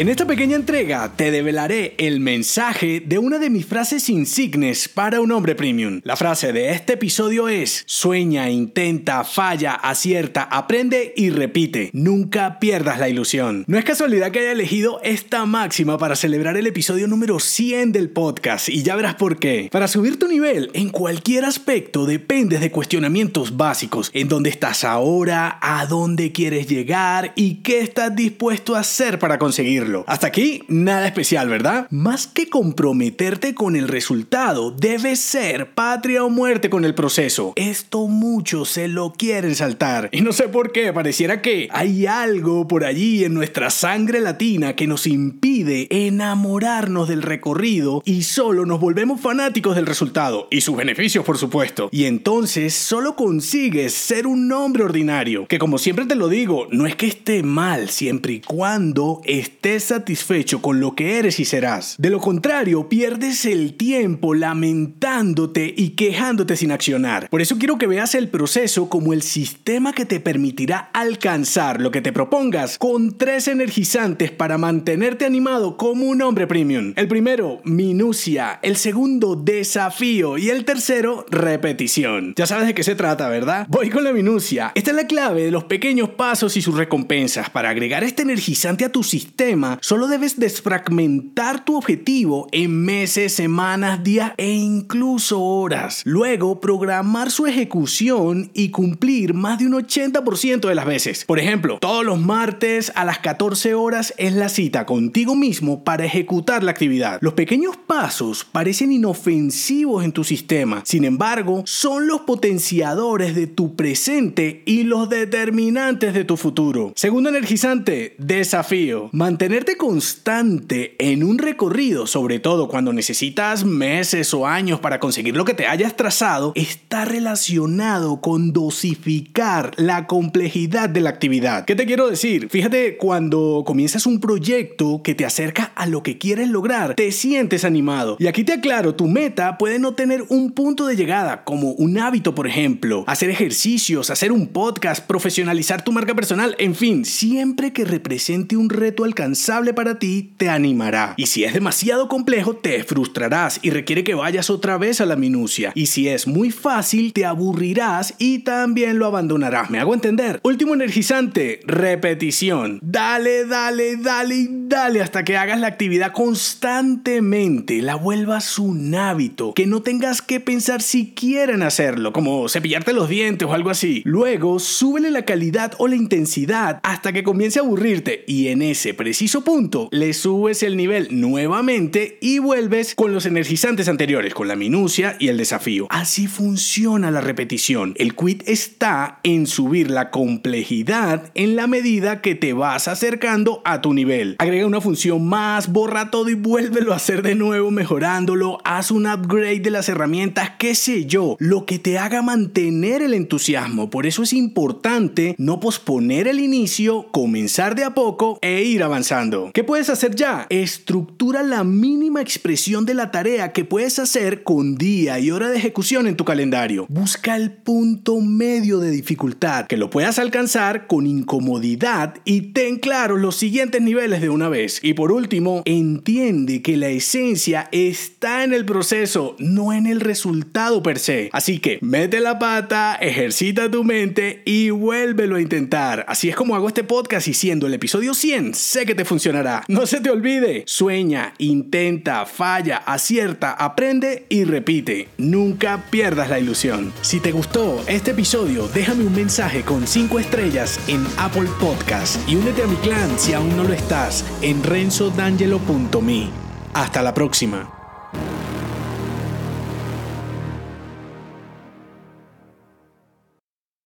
En esta pequeña entrega te develaré el mensaje de una de mis frases insignes para un hombre premium. La frase de este episodio es, sueña, intenta, falla, acierta, aprende y repite. Nunca pierdas la ilusión. No es casualidad que haya elegido esta máxima para celebrar el episodio número 100 del podcast y ya verás por qué. Para subir tu nivel en cualquier aspecto dependes de cuestionamientos básicos. En dónde estás ahora, a dónde quieres llegar y qué estás dispuesto a hacer para conseguirlo. Hasta aquí, nada especial, ¿verdad? Más que comprometerte con el resultado, debe ser patria o muerte con el proceso. Esto muchos se lo quieren saltar. Y no sé por qué, pareciera que hay algo por allí en nuestra sangre latina que nos impide enamorarnos del recorrido y solo nos volvemos fanáticos del resultado y sus beneficios, por supuesto. Y entonces solo consigues ser un hombre ordinario, que como siempre te lo digo, no es que esté mal siempre y cuando estés satisfecho con lo que eres y serás. De lo contrario, pierdes el tiempo lamentándote y quejándote sin accionar. Por eso quiero que veas el proceso como el sistema que te permitirá alcanzar lo que te propongas con tres energizantes para mantenerte animado como un hombre premium. El primero, minucia. El segundo, desafío. Y el tercero, repetición. Ya sabes de qué se trata, ¿verdad? Voy con la minucia. Esta es la clave de los pequeños pasos y sus recompensas. Para agregar este energizante a tu sistema, solo debes desfragmentar tu objetivo en meses, semanas, días e incluso horas. Luego, programar su ejecución y cumplir más de un 80% de las veces. Por ejemplo, todos los martes a las 14 horas es la cita contigo mismo para ejecutar la actividad. Los pequeños pasos parecen inofensivos en tu sistema, sin embargo, son los potenciadores de tu presente y los determinantes de tu futuro. Segundo energizante, desafío. Mantener constante en un recorrido, sobre todo cuando necesitas meses o años para conseguir lo que te hayas trazado, está relacionado con dosificar la complejidad de la actividad. ¿Qué te quiero decir? Fíjate, cuando comienzas un proyecto que te acerca a lo que quieres lograr, te sientes animado. Y aquí te aclaro, tu meta puede no tener un punto de llegada, como un hábito, por ejemplo, hacer ejercicios, hacer un podcast, profesionalizar tu marca personal, en fin, siempre que represente un reto alcanzado para ti, te animará. Y si es demasiado complejo, te frustrarás y requiere que vayas otra vez a la minucia. Y si es muy fácil, te aburrirás y también lo abandonarás. ¿Me hago entender? Último energizante, repetición. Dale, dale, dale y dale hasta que hagas la actividad constantemente, la vuelvas un hábito, que no tengas que pensar siquiera en hacerlo, como cepillarte los dientes o algo así. Luego, súbele la calidad o la intensidad hasta que comience a aburrirte y en ese preciso punto, le subes el nivel nuevamente y vuelves con los energizantes anteriores, con la minucia y el desafío. Así funciona la repetición. El quit está en subir la complejidad en la medida que te vas acercando a tu nivel. Agrega una función más, borra todo y vuélvelo a hacer de nuevo mejorándolo, haz un upgrade de las herramientas, qué sé yo, lo que te haga mantener el entusiasmo. Por eso es importante no posponer el inicio, comenzar de a poco e ir avanzando. ¿Qué puedes hacer ya? Estructura la mínima expresión de la tarea que puedes hacer con día y hora de ejecución en tu calendario. Busca el punto medio de dificultad que lo puedas alcanzar con incomodidad y ten claro los siguientes niveles de una vez. Y por último, entiende que la esencia está en el proceso, no en el resultado per se. Así que mete la pata, ejercita tu mente y vuélvelo a intentar. Así es como hago este podcast y siendo el episodio 100, sé que te funciona no se te olvide, sueña, intenta, falla, acierta, aprende y repite. Nunca pierdas la ilusión. Si te gustó este episodio, déjame un mensaje con 5 estrellas en Apple Podcast y únete a mi clan si aún no lo estás en renzodangelo.me. Hasta la próxima.